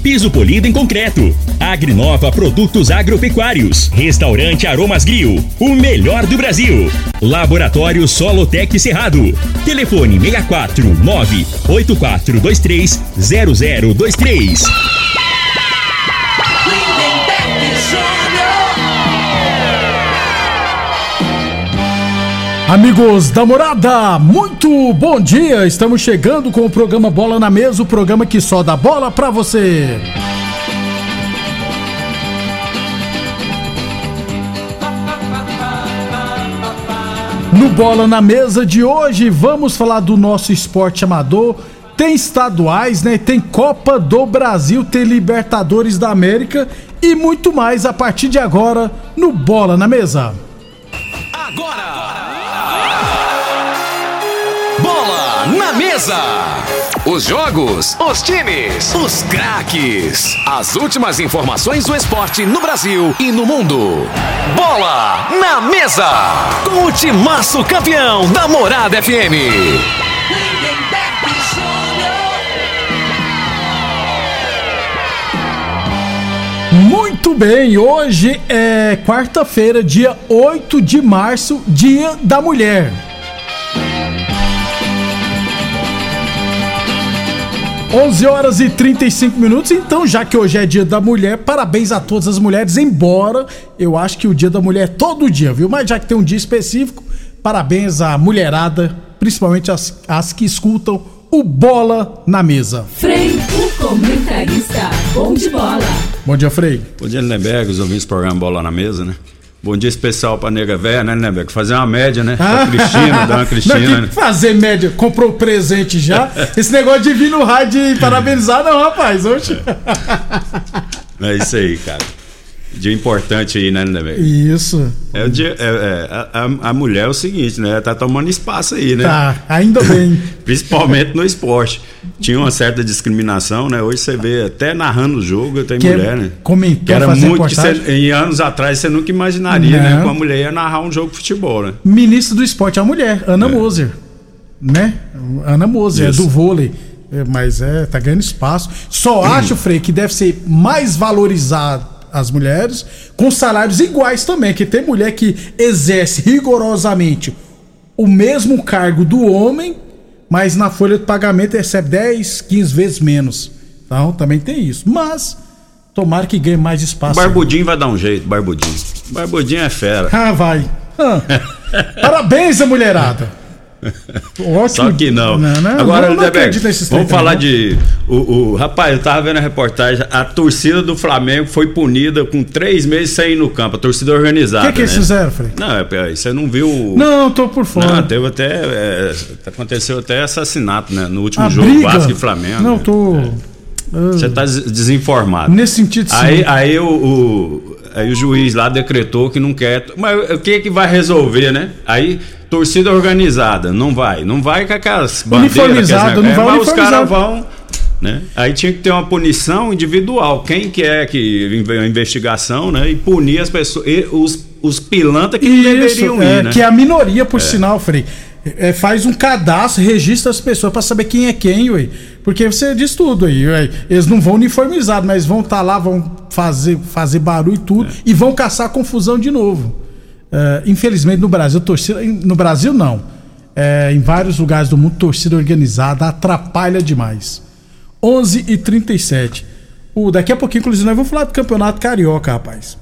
piso polido em concreto. Agrinova Produtos Agropecuários. Restaurante Aromas Grill, o melhor do Brasil. Laboratório Solotec Cerrado. Telefone 64 98423 0023. Amigos da morada, muito bom dia! Estamos chegando com o programa Bola na Mesa o programa que só dá bola pra você. No Bola na Mesa de hoje, vamos falar do nosso esporte amador. Tem estaduais, né? Tem Copa do Brasil, tem Libertadores da América e muito mais a partir de agora no Bola na Mesa. Agora! Mesa! Os jogos, os times, os craques. As últimas informações do esporte no Brasil e no mundo. Bola na Mesa! Com o timaço campeão da Morada FM. Muito bem, hoje é quarta-feira, dia 8 de março, dia da mulher. 11 horas e 35 minutos, então, já que hoje é dia da mulher, parabéns a todas as mulheres, embora eu acho que o dia da mulher é todo dia, viu? Mas já que tem um dia específico, parabéns à mulherada, principalmente as, as que escutam o Bola na Mesa. Frei, o comentarista, bom de bola. Bom dia, Frei. Bom dia, Lindenberg, os ouvintes do programa Bola na Mesa, né? Bom dia especial pra nega véia, né, Lindenberg? Fazer uma média, né? Pra Cristina, dar uma Cristina, Não, né? fazer média, comprou presente já. Esse negócio de vir no rádio e parabenizar, não, rapaz. Oxe. É isso aí, cara. Dia importante aí, né, Lindenberg? Isso. É o dia, é, é, a, a- mulher é o seguinte, né? Tá tomando espaço aí, né? Tá, ainda bem. Principalmente no esporte. Tinha uma certa discriminação, né? Hoje você vê até narrando o jogo, tem Que é mulher, né? comentou, Que era fazer muito que você, em anos atrás você nunca imaginaria, né? Não. Que uma mulher ia narrar um jogo de futebol, né? Ministro do esporte é a mulher, Ana Moser. Né? Ana Moser, é Isso. do vôlei. É, Mas é, tá ganhando espaço. Só acho, Frei, que deve ser mais valorizado as mulheres, com salários iguais também, que tem mulher que exerce rigorosamente o mesmo cargo do homem, mas na folha de pagamento recebe 10, 15 vezes menos. Então também tem isso. Mas tomara que ganhe mais espaço. Barbudinho vai dar um jeito, Barbudinho. Barbudinho é fera. Ah, vai. Ah. Parabéns, a mulherada. Ótimo. Só que não. Não, não, Agora, não, não nesses vamos falar não. de. O, o- rapaz, eu tava vendo a reportagem. A torcida do Flamengo foi punida com três meses sem ir no campo. A torcida O organizada. que, que eles né? fizeram, Frei? Não, é, é, você não viu. o- Não, tô por fora. Não, teve até. é, aconteceu até assassinato, né? No último A jogo, briga? Vasco e Flamengo. Não, tô. Você tá des- desinformado. Nesse sentido, sim. Aí, aí, o, o- aí o juiz lá decretou que não quer. Mas o que que vai resolver, né? Aí, torcida organizada, não vai. Não vai com aquelas bandeiras. Uniformizado, aqueles não vai. É, mas os caras vão. Né? Aí tinha que ter uma punição individual. Quem que é que a investigação, né? E punir as pessoas. os, os pilantra que não deveriam é, ir, né? que é a minoria, por sinal, Frei. É, faz um cadastro, registra as pessoas pra saber quem é quem, ué. Porque você diz tudo aí, ué. Eles não vão uniformizados, mas vão estar lá, vão fazer, fazer barulho e tudo, e vão caçar confusão de novo. É, infelizmente no Brasil, torcida. No Brasil não. É, em vários lugares do mundo, torcida organizada atrapalha demais. 11 e 37 o, Daqui a pouquinho, inclusive, nós vamos falar do campeonato carioca, rapaz.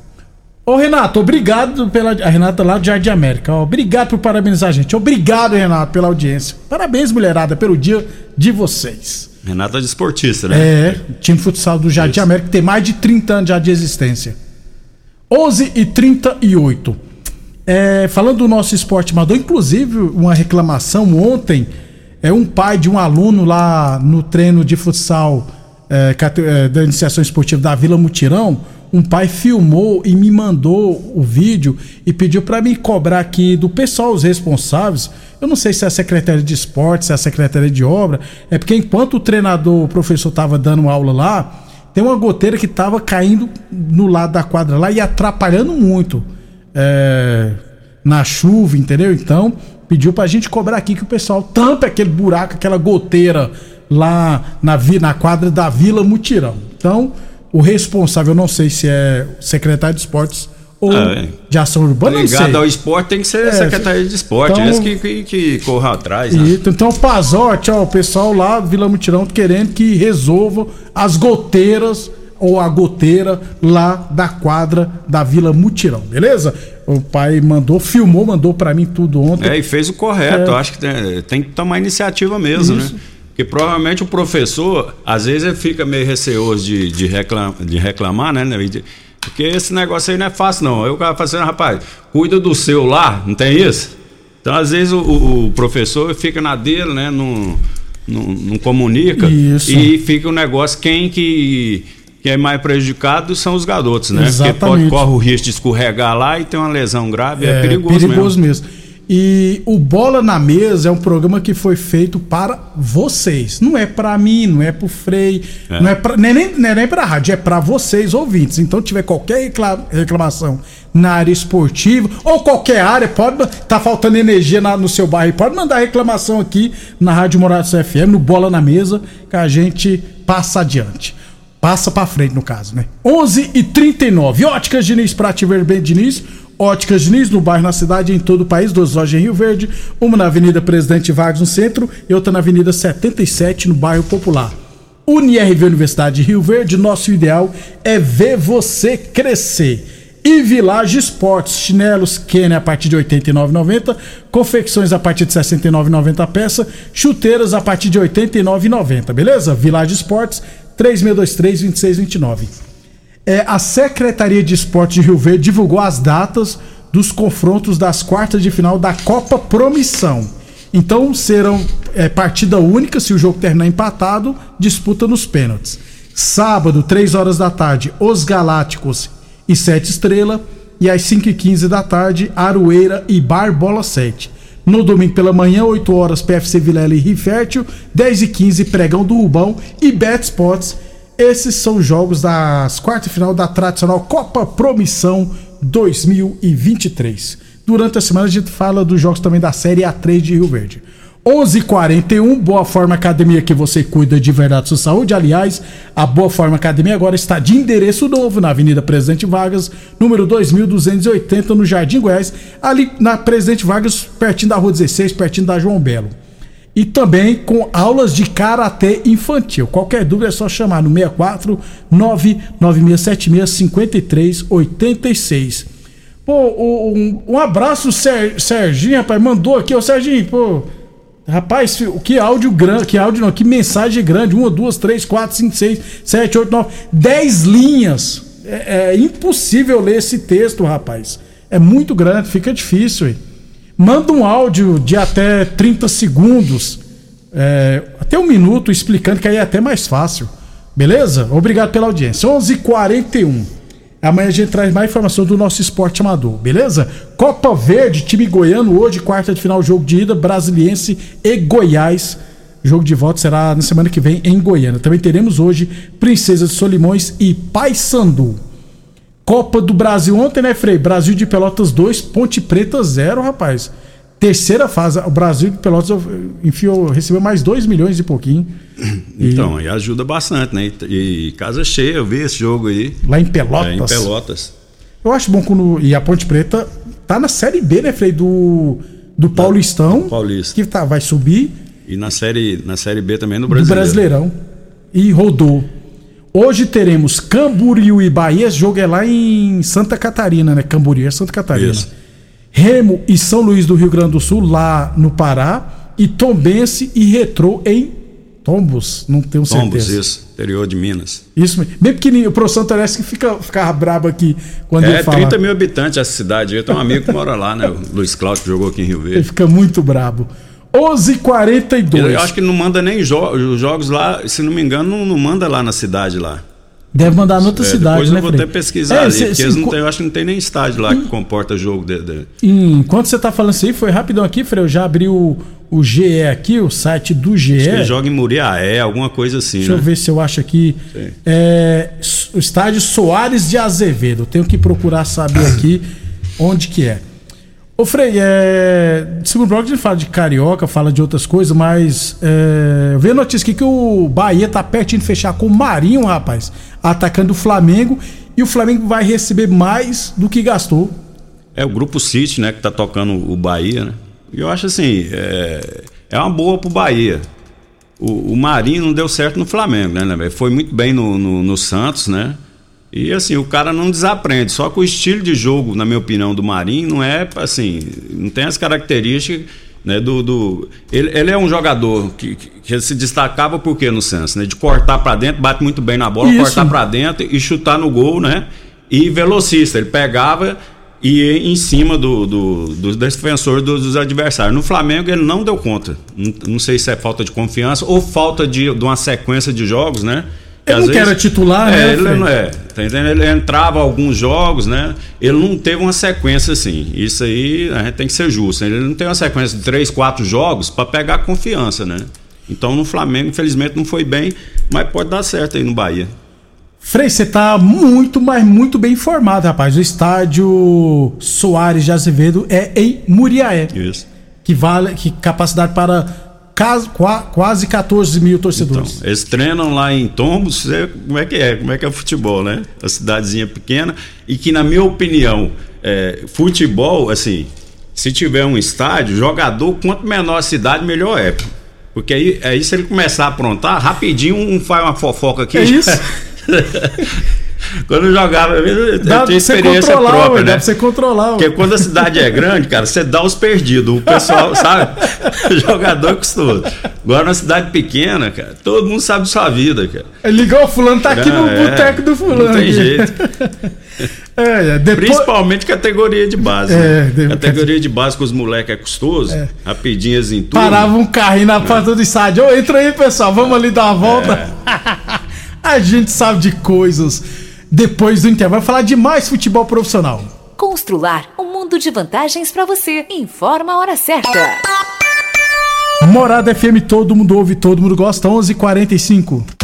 Ô Renato, obrigado pela. A Renata lá do Jardim América. ó, obrigado por parabenizar a gente. Obrigado, Renato, pela audiência. Parabéns, mulherada, pelo dia de vocês. Renata é desportista, né? É, time de futsal do Jardim América que tem mais de 30 anos já de existência. 11 e 38. É, falando do nosso esporte amador, inclusive uma reclamação ontem, é um pai de um aluno lá no treino de futsal é, é, da iniciação esportiva da Vila Mutirão, um pai filmou e me mandou o vídeo e pediu para me cobrar aqui do pessoal, os responsáveis. Eu não sei se é a Secretaria de Esporte, se é a Secretaria de Obra. É porque enquanto o treinador, o professor estava dando aula lá, tem uma goteira que estava caindo no lado da quadra lá e atrapalhando muito é, na chuva, entendeu? Então, pediu pra gente cobrar aqui que o pessoal tampe aquele buraco, aquela goteira lá na, na quadra da Vila Mutirão. Então, o responsável, eu não sei se é secretário de esportes ou ah, é. de ação urbana. Ligado ao esporte tem que ser é, secretaria de esporte, então, que, que, que corra atrás. Né? Isso, então, Pazote, ó, o pessoal lá do Vila Mutirão querendo que resolva as goteiras ou a goteira lá da quadra da Vila Mutirão, beleza? O pai mandou, filmou, mandou para mim tudo ontem. É, e fez o correto. É. Eu acho que tem, tem, que tomar iniciativa mesmo, né? Isso. né? Porque provavelmente o professor, às vezes, ele fica meio receoso de, de, reclam, de reclamar, né? Porque esse negócio aí não é fácil, não. Aí o cara fala assim, rapaz, cuida do seu lá, não tem isso? Então, às vezes, o, o professor fica na dele, né? Não, não, não comunica. Isso. E fica o um negócio, quem que quem é mais prejudicado são os garotos, né? Exatamente. Porque pode, corre o risco de escorregar lá e ter uma lesão grave, é, é perigoso, perigoso mesmo. mesmo. E o Bola na Mesa é um programa que foi feito para vocês. Não é para mim, não é pro Frei, é. não é pra, nem, nem, nem pra rádio, é para vocês ouvintes. Então, tiver qualquer reclamação na área esportiva ou qualquer área, pode tá faltando energia na, no seu bairro, pode mandar reclamação aqui na Rádio Morados FM, no Bola na Mesa, que a gente passa adiante. Passa para frente, no caso, né? 11 e 39 Óticas Diniz, Prate Verben Diniz Óticas Diniz, no bairro, na cidade, em todo o país, duas lojas em Rio Verde, uma na Avenida Presidente Vargas, no centro, e outra na Avenida 77, no bairro Popular. UniRV Universidade de Rio Verde, nosso ideal é ver você crescer. E Village Esportes, chinelos Kenny a partir de R$ 89,90, confecções a partir de R$ 69,90 a peça, chuteiras a partir de R$ 89,90, beleza? Village Esportes, 3623-2629 é, a Secretaria de Esportes de Rio Verde divulgou as datas dos confrontos das quartas de final da Copa Promissão. Então serão é, partida única, se o jogo terminar empatado, disputa nos pênaltis. Sábado, 3 horas da tarde, os Galácticos e Sete Estrela. E às 5h15 da tarde, Aroeira e Barbola 7. No domingo pela manhã, 8 horas, PFC Vilela e Rifértil. 10 h 15 Pregão do Rubão e Bet esses são os jogos das quartas final da tradicional Copa Promissão 2023. Durante a semana a gente fala dos jogos também da Série A3 de Rio Verde. 11:41 Boa Forma Academia que você cuida de verdade sua saúde. Aliás, a Boa Forma Academia agora está de endereço novo na Avenida Presidente Vargas, número 2280 no Jardim Goiás, ali na Presidente Vargas, pertinho da Rua 16, pertinho da João Belo e também com aulas de karatê infantil. Qualquer dúvida é só chamar no 64 99676 5386. Pô, um, um abraço, Ser, Serginho, rapaz, mandou aqui, ô Serginho, pô. Rapaz, que áudio grande, que áudio não, que mensagem grande. Uma, duas, três, quatro, cinco, seis, sete, oito, nove, dez linhas. É, é impossível ler esse texto, rapaz. É muito grande, fica difícil, hein? Manda um áudio de até 30 segundos, é, até um minuto, explicando que aí é até mais fácil. Beleza? Obrigado pela audiência. 11:41. h 41 Amanhã a gente traz mais informação do nosso esporte amador, beleza? Copa Verde, time goiano, hoje, quarta de final, jogo de ida, Brasiliense e Goiás. Jogo de volta será na semana que vem em Goiânia. Também teremos hoje Princesa de Solimões e Paysandu. Copa do Brasil ontem, né, Frei? Brasil de Pelotas 2, Ponte Preta 0, rapaz. Terceira fase, o Brasil de Pelotas enfiou, recebeu mais 2 milhões e pouquinho. Então, e, e ajuda bastante, né? E, e, casa cheia, eu vi esse jogo aí. Lá em Pelotas. É, em Pelotas. Eu acho bom quando. E a Ponte Preta tá na Série B, né, Frei? Do, do Paulistão. Do Paulista. Que tá, vai subir. E na série, na série B também no Brasileirão. Do Brasileirão. E rodou. Hoje teremos Camboriú e Bahia. Esse jogo é lá em Santa Catarina, né? Camboriú é Santa Catarina. Isso. Remo e São Luís do Rio Grande do Sul, lá no Pará. E Tombense e Retrô em Tombos, não tenho certeza. Tombos, isso, interior de Minas. Isso mesmo. Bem pequenininho. O professor Antoneschi que fica, fica brabo aqui quando é, ele fala. É, 30 mil habitantes essa cidade. Eu tenho um amigo que mora lá, né? O Luiz Cláudio, que jogou aqui em Rio Verde. Ele fica muito brabo. 11:42. Eu acho que não manda nem jo os jogos lá, se não me engano, não, não, manda lá na cidade lá. Deve mandar em outra É, cidade, depois né, eu vou Frei? até pesquisar É, ali, cê- porque cê- tem, eu acho que não tem nem estádio lá que comporta jogo de, de- Enquanto você tá falando isso aí, foi rapidão aqui, Frei. Eu já abri o, o GE aqui, o site do GE. Acho que ele joga em Muriaé, alguma coisa assim, Deixa né? eu ver se eu acho aqui. É, o estádio Soares de Azevedo. Eu tenho que procurar saber aqui onde que é. Ô Frei, é, segundo bloco a gente fala de carioca, fala de outras coisas, mas é, vi a notícia aqui que o Bahia tá pertinho de fechar com o Marinho, rapaz, atacando o Flamengo, e o Flamengo vai receber mais do que gastou. É o Grupo City, né, que tá tocando o Bahia, né? E eu acho assim, é, é uma boa pro Bahia. O, o Marinho não deu certo no Flamengo, né, né? Foi muito bem no, no, no Santos, né? E assim, o cara não desaprende. Só que o estilo de jogo, na minha opinião, do Marinho não é assim, não tem as características. Né, do, do ele, ele é um jogador que, que, se destacava por quê no Santos? Né, de cortar pra dentro, bate muito bem na bola, Isso. cortar pra dentro e chutar no gol, né? E velocista, ele pegava e ia em cima do, do, dos defensores dos, dos adversários. No Flamengo ele não deu conta. Não, não sei se é falta de confiança ou falta de, de uma sequência de jogos, né? Que Ele às não que era titular, é, né, Ele não é. Tá entendendo? Ele entrava alguns jogos, né? Ele não teve uma sequência assim. Isso aí a gente tem que ser justo. né? Ele não tem uma sequência de três, quatro jogos para pegar confiança, né? Então no Flamengo, infelizmente, não foi bem, mas pode dar certo aí no Bahia. Frei, você tá muito, mas muito bem informado, rapaz. O estádio Soares de Azevedo é em Muriaé. Isso. que vale que capacidade para quase 14 mil Então, torcedores. eles treinam lá em Tombos, como é que é? Como é que é o futebol, né? Uma cidadezinha pequena e que, na minha opinião, é, futebol, assim, se tiver um estádio, jogador, quanto menor a cidade, melhor é. Porque aí, aí se ele começar a aprontar, rapidinho um faz uma fofoca aqui. É isso. quando jogava, eu, dá tinha experiência própria, ué, né? dá pra você controlar. ué. Porque quando a cidade é grande, cara, você dá os perdidos. O pessoal, sabe? Jogador custoso. Agora, na cidade pequena, cara, todo mundo sabe sua vida, cara. Ele ligou, o fulano tá aqui no É, boteco do fulano. Não tem jeito. É, é, depois, Principalmente categoria de base. É, né? deve- Categoria de base com os moleques é custoso, rapidinho eles em tudo. parava um carrinho na porta do estádio. Ô, entra aí, pessoal, vamos ali dar uma volta. É. a gente sabe de coisas. Depois do intervalo, vai falar de mais futebol profissional. Constrular um mundo de vantagens para você. Informa a hora certa. Morada FM, todo mundo ouve, todo mundo gosta, 11:45.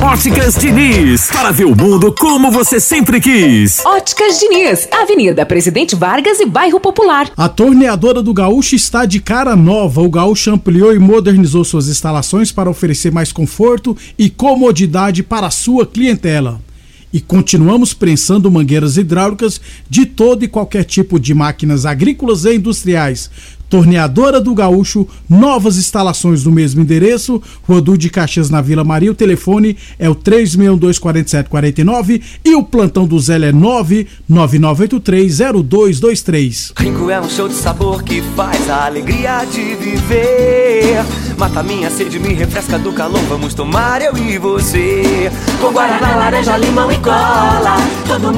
Óticas Diniz, para ver o mundo como você sempre quis. Óticas Diniz, Avenida Presidente Vargas e Bairro Popular. A torneadora do Gaúcho está de cara nova. O Gaúcho ampliou e modernizou suas instalações para oferecer mais conforto e comodidade para a sua clientela. E continuamos prensando mangueiras hidráulicas de todo e qualquer tipo de máquinas agrícolas e industriais. Torneadora do Gaúcho, novas instalações no mesmo endereço, Duque de Caxias na Vila Maria. O telefone é o 3624749 e o plantão do Zé é 999830223. Ringo é um show de sabor que faz a alegria de viver. Mata minha sede, me refresca do calor. Vamos tomar eu e você. Com guaraná, laranja, limão e cola. Todo mundo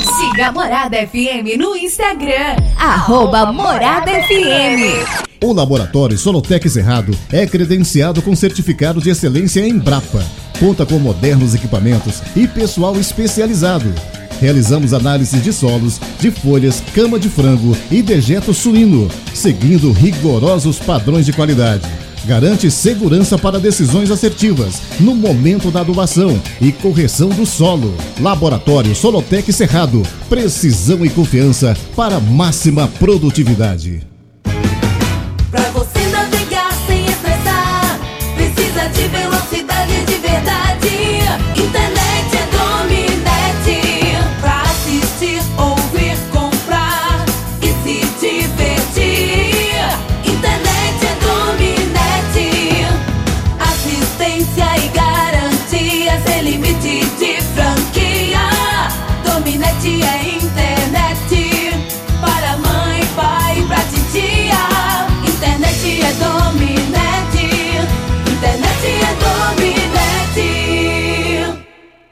Siga a Morada FM no Instagram, arroba Morada FM. O Laboratório Solotec Cerrado é credenciado com certificado de excelência em Brapa. Conta com modernos equipamentos e pessoal especializado. Realizamos análises de solos, de folhas, cama de frango e dejeto suíno, seguindo rigorosos padrões de qualidade garante segurança para decisões assertivas no momento da adubação e correção do solo. Laboratório Solotec Cerrado, precisão e confiança para máxima produtividade. Pra você navegar sem estressar, precisa de velocidade de verdade.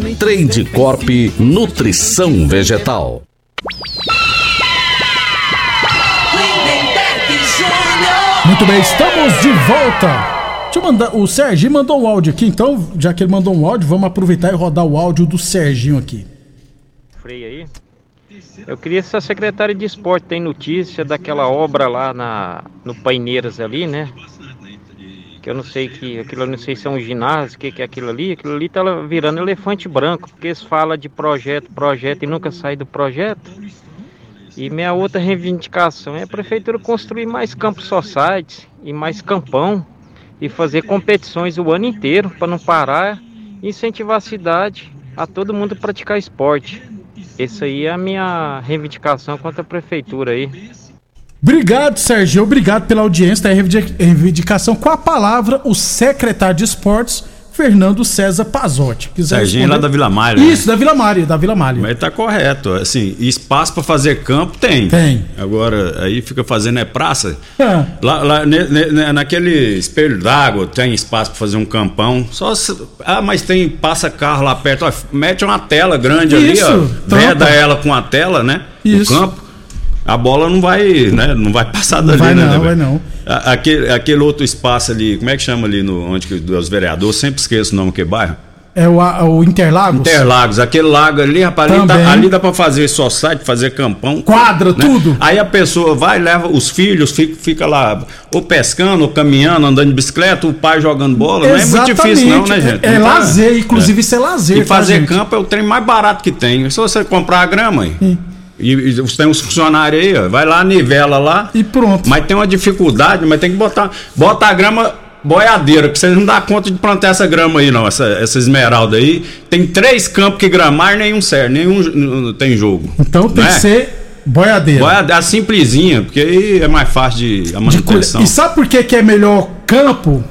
Trade Corp Nutrição Vegetal. Muito bem, estamos de volta. Deixa eu mandar. O Serginho mandou um áudio aqui, então, já que ele mandou um áudio, vamos aproveitar e rodar o áudio do Serginho aqui. Freio aí. Eu queria se a secretária de esporte tem notícia daquela obra lá na, no Paineiras ali, né? Que eu não sei que. Aquilo não sei se é um ginásio, o que, que é aquilo ali. Aquilo ali tá virando elefante branco, porque eles falam de projeto, projeto e nunca sai do projeto. E minha outra reivindicação é a prefeitura construir mais campos society e mais campão e fazer competições o ano inteiro para não parar incentivar a cidade a todo mundo praticar esporte. Essa aí é a minha reivindicação contra a prefeitura aí. Obrigado, Serginho. Obrigado pela audiência da reivindicação. Com a palavra, o secretário de esportes, Fernando César Pazotti. Quiser Serginho responder? lá da Vila Mário. Isso, da Vila Mário, da Vila Mário. Mas tá correto. Assim, espaço para fazer campo tem. Tem. Agora, aí fica fazendo é praça. É. Lá, lá, ne- ne- naquele espelho d'água tem espaço para fazer um campão. Só se- ah, mas tem passa carro lá perto. Ó, mete uma tela grande Isso, ali, ó. tampa. Veda ela com a tela, né? Isso. No campo. A bola não vai, né? Não vai passar dali, vai né? não, né, vai não. Aquele, aquele outro espaço ali, como é que chama ali no onde que os vereadores? Sempre esqueço o nome que é bairro. É o, o Interlagos? Interlagos, aquele lago ali, rapaz, ali, ali dá pra fazer só site, fazer campão. Quadra, tudo. Aí a pessoa vai, leva os filhos, fica, fica lá ou pescando, ou caminhando, andando de bicicleta, o pai jogando bola. Não é muito difícil, não, né, gente? É, é Não tá- lazer, inclusive isso é lazer. E fazer campo é o trem mais barato que tem. Se você comprar a grama aí. E, e você tem uns funcionários aí, ó, vai lá, nivela lá. E pronto. Mas tem uma dificuldade, mas tem que botar. Bota a grama boiadeira, porque vocês não dá conta de plantar essa grama aí, não. Essa, essa esmeralda aí. Tem três campos que gramar nenhum serve, nenhum tem jogo. Então tem Não que é? ser boiadeira. Boiadeira simplesinha, porque aí é mais fácil de a manutenção. E sabe por que, que é melhor campo?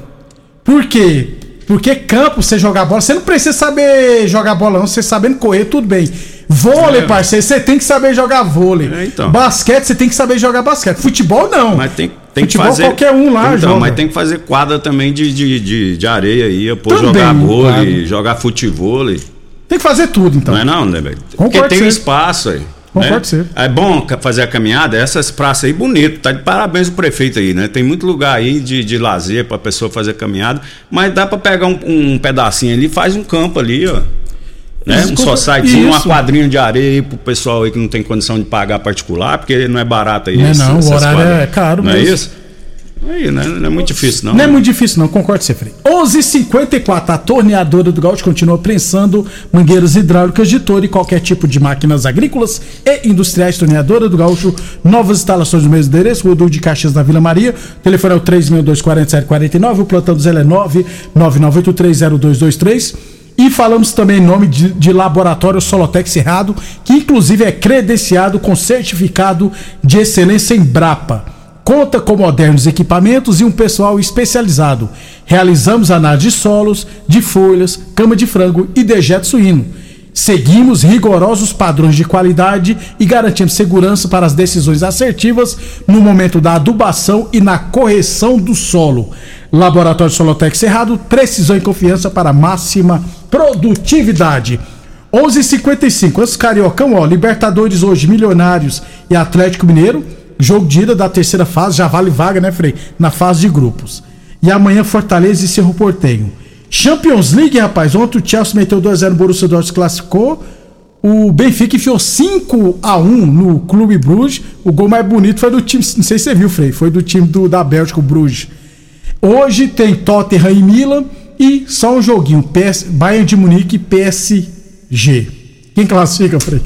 Por quê? Porque campo, você jogar bola, você não precisa saber jogar bola, não. Você sabendo correr, tudo bem. Vôlei, É. parceiro, você tem que saber jogar vôlei. então. Basquete, você tem que saber jogar basquete. Futebol, não. Mas tem, tem que Futebol, fazer. qualquer um lá então, joga. mas tem que fazer quadra também de, de, de, de areia aí, pô, Também, jogar vôlei, claro. jogar futebol. Tem que fazer tudo, então. Não é não, né, velho? Porque tem um espaço aí. Concordo né? É bom fazer a caminhada, essas praças aí bonito, tá de parabéns o prefeito aí, né? Tem muito lugar aí de, de lazer pra pessoa fazer caminhada, mas dá pra pegar um, um pedacinho ali, faz um campo ali, ó. Né? Um Desculpa, só sitezinho, uma quadrinha de areia aí pro pessoal aí que não tem condição de pagar particular, porque não é barato aí. Não é esse- não, o horário quadras. é caro Não é mesmo. isso? Aí, né? Não é muito difícil, não. Não, é muito difícil, não, concordo Frei. 11:54 a torneadora do Gaúcho continua prensando mangueiras hidráulicas de todo e qualquer tipo de máquinas agrícolas e industriais. Torneadora do Gaúcho, novas instalações no mesmo endereço, Rodul de Caxias da Vila Maria. O telefone é o 3624749, o plantão do Zé é 999830223. E falamos também em nome de, de Laboratório Solotex Cerrado, que inclusive é credenciado com certificado de excelência em Brapa. Conta com modernos equipamentos e um pessoal especializado. Realizamos análise de solos, de folhas, cama de frango e dejeto suíno. Seguimos rigorosos padrões de qualidade e garantimos segurança para as decisões assertivas no momento da adubação e na correção do solo. Laboratório Solotex Cerrado, precisão e confiança para máxima produtividade. 11:55 Antes Cariocão, ó, Libertadores hoje, Milionários e Atlético Mineiro. Jogo de ida da terceira fase, já vale vaga, né, Frei? Na fase de grupos. E amanhã Fortaleza e Cerro Portenho. Champions League, rapaz. Ontem o Chelsea meteu 2x0 no Borussia Dortmund, classificou. O Benfica enfiou 5x1 no Clube Bruges. O gol mais bonito foi do time, não sei se você viu, Frei, foi do time do, da Bélgica, o Bruges. Hoje tem Tottenham e Milan e só um joguinho, PS, Bayern de Munique e PSG. Quem classifica, Frei?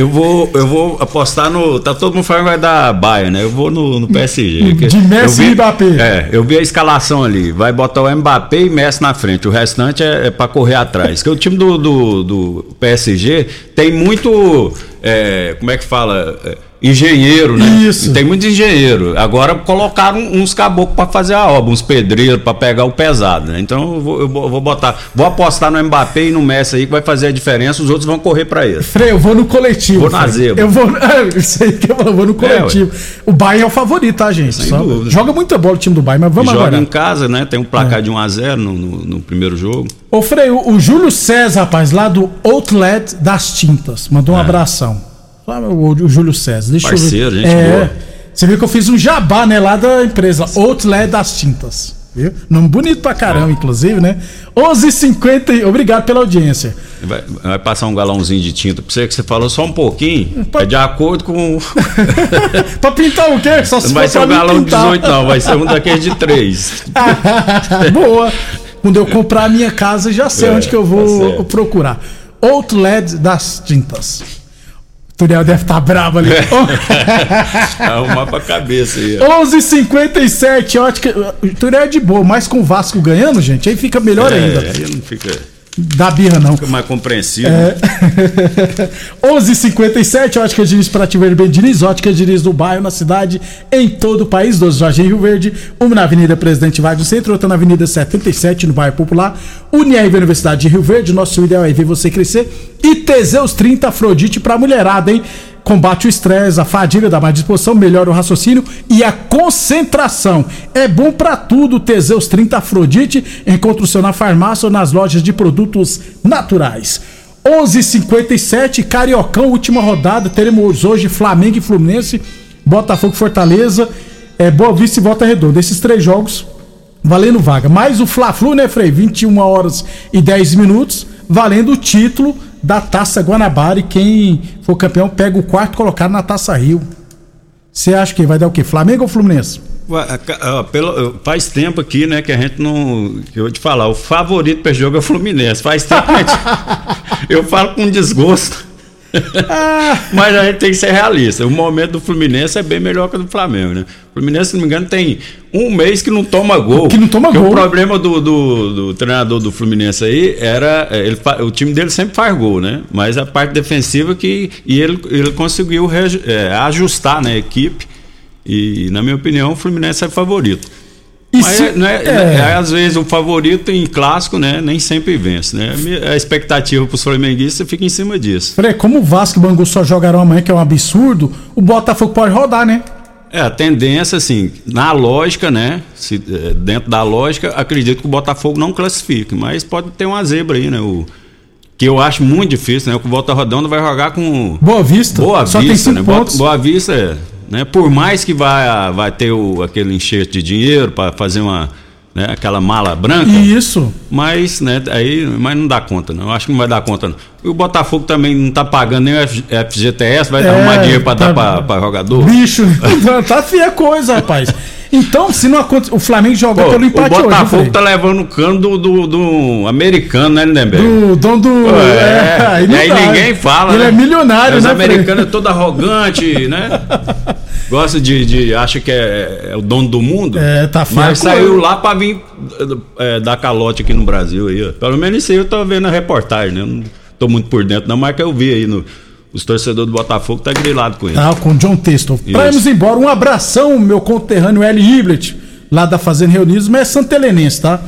Eu vou, eu vou apostar no. Tá todo mundo falando que vai dar Bayern, né? Eu vou no, no PSG. De Messi vi- e Mbappé. É, eu vi a escalação ali. Vai botar o Mbappé e Messi na frente. O restante é, é para correr atrás. Que o time do, do, do PSG tem muito. é, como é que fala? É, engenheiro, né? Isso. Tem muito engenheiro. Agora colocaram uns caboclos para fazer a obra, uns pedreiros para pegar o pesado, né? Então eu vou, eu vou- botar. Vou apostar no Mbappé e no Messi aí que vai fazer a diferença. Os outros vão correr para ele. Frei, eu vou no coletivo. Vou na zebra. Eu vou. É, eu sei que eu vou, eu vou no coletivo. o Bayern é o favorito, tá, gente? Sem Só- dúvida. joga muita bola o time do Bayern, mas vamos joga agora. em casa, né? Tem um placar É. de 1x0 no, no, no primeiro jogo. Ô, Frei, o, o Júlio César, rapaz, lá do Outlet das Tintas, mandou um É. abração. Ah, O, o Júlio César. Deixa eu Parceiro, ver. gente boa. Você viu que eu fiz um jabá, né, lá da empresa Outlet das Tintas. Viu? Nome bonito pra caramba, inclusive, né? 11h50. e- Obrigado pela audiência. Vai, vai passar um galãozinho de tinta pra você que você falou só um pouquinho. É de acordo com. pra pintar o quê? Só se Não vai ser um pra galão pintar. 18, não. Vai ser um daqueles de 3. Boa. Quando eu comprar a minha casa, já sei É, onde que eu tá vou certo. procurar. Outlet das Tintas. Turiel deve estar bravo ali. Arrumar pra cabeça aí. ó. 11:57 ótica. O Turiel é de boa, mas com o Vasco ganhando, gente, aí fica melhor É, ainda. Aí não fica, Dá birra, não. fica mais compreensível. É. 11:57 Ótica Diniz para Tiver Bem Diniz, Ótica Diniz no bairro, na cidade, em todo o país, dos Jorge em Rio Verde, uma na Avenida Presidente Vargas Centro, outra na Avenida 77, no bairro Popular, Uniaíve Universidade de Rio Verde, nosso ideal é ver você crescer, e Teseus 30 Afrodite pra mulherada, hein? Combate o estresse, a fadiga, dá mais disposição, melhora o raciocínio e a concentração. É bom pra tudo, Teseus 30 Afrodite. Encontra o seu na farmácia ou nas lojas de produtos naturais. 11:57 Cariocão, última rodada. Teremos hoje Flamengo e Fluminense, Botafogo e Fortaleza, é, Boa Vista e Volta Redonda. Esses três jogos valendo vaga. Mais o Fla-Flu, né, Frei? 21 horas e 10 minutos, valendo o título da Taça Guanabara e quem for campeão pega o quarto colocado na Taça Rio. Você acha que vai dar o quê? Flamengo ou Fluminense? faz tempo aqui, né, que a gente não. Eu vou te falar, o favorito para jogo é o Fluminense. Faz tempo que a gente, Eu falo com desgosto. Mas a gente tem que ser realista. O momento do Fluminense é bem melhor que o do Flamengo, né? O Fluminense, se não me engano, tem um mês que não toma gol. Que não toma gol. O problema do, do, do, treinador do Fluminense aí era. é, Ele, o time dele sempre faz gol, né? Mas a parte defensiva que. E ele, ele conseguiu é, ajustar né, a equipe. E, na minha opinião, o Fluminense é favorito. Mas se- é, né, é. é, às vezes o favorito em clássico, né? Nem sempre vence, né? A expectativa para os flamenguistas fica em cima disso. Frei, como o Vasco e o Bangu só jogarão amanhã, que é um absurdo, o Botafogo pode rodar, né? É, a tendência, assim, na lógica, né? Se, é, dentro da lógica, acredito que o Botafogo não classifique, mas pode ter uma zebra aí, né? O, que eu acho muito difícil, né? O Volta Redonda vai jogar com. Boa Vista. Boa Só tem Vista, cinco né? pontos. Boa, Boa Vista, é, né? Por mais que vai, vai ter o, aquele enxerto de dinheiro para fazer uma. Né? Aquela mala branca. Isso. Mas, né, aí, mas não dá conta, não. Eu acho que não vai dar conta, não. E o Botafogo também não tá pagando nem o FGTS, vai É, arrumar dinheiro para tá- dar pra jogador. Bicho, tá feia coisa, rapaz. Então, se não acontecer. O Flamengo joga Pô, pelo o empate hoje. Botafogo Frei. tá levando o cano do, do, do americano, né, Lindenberg? Do dono do. É, aí e aí ninguém fala. Ele né? é milionário, Os né? Frei? americanos é todo arrogante, né? Gosta de, de. acha que é, é o dono do mundo. É, tá feio Mas saiu lá pra vir é, dar calote aqui no Brasil aí, ó. Pelo menos isso aí eu tô vendo a reportagem, né? Eu Não tô muito por dentro, não, mas que eu vi aí no. Os torcedores do Botafogo tá grilado com ele. Ah, com o John Testo. Pra irmos embora, um abração, meu conterrâneo Eli Hiblet, lá da Fazenda Reunidos, mas é santelenense, tá?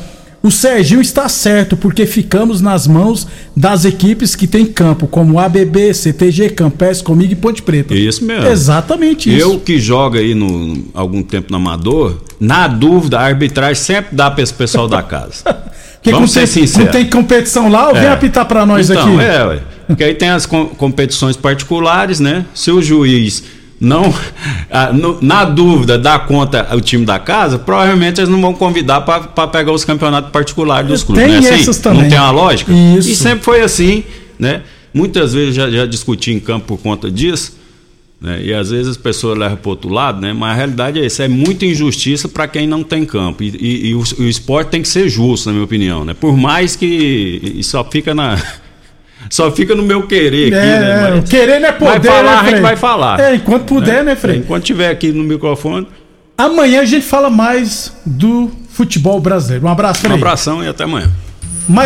O Serginho está certo, porque ficamos nas mãos das equipes que tem campo, como ABB, CTG, Campes, Comigo e Ponte Preta. Isso mesmo. Exatamente isso. Eu que jogo aí no, algum tempo no Amador, na dúvida, a arbitragem sempre dá pra esse pessoal da casa. Vamos não ser tem, sinceros. não tem competição lá, vem É. apitar pra nós então, aqui. É, ué. Porque aí tem as com- competições particulares, né? Se o juiz não, ah, no- na dúvida, dá conta o time da casa, provavelmente eles não vão convidar para pegar os campeonatos particulares dos clubes. Tem não é assim? essas também. Não tem uma lógica? Isso. E sempre foi assim, né? Muitas vezes já, já discuti em campo por conta disso. né? E às vezes as pessoas levam para outro lado, né? mas a realidade é isso: é muita injustiça para quem não tem campo. E, e- e o, o esporte tem que ser justo, na minha opinião. Né? Por mais que. Só fica na. Só fica no meu querer aqui, É, né? é, querer não é poder, Vai falar, né, a gente Frei? vai falar. É, enquanto puder, né, Frei? Enquanto tiver aqui no microfone. Amanhã a gente fala mais do futebol brasileiro. Um abraço, Frei. Um abração e até amanhã.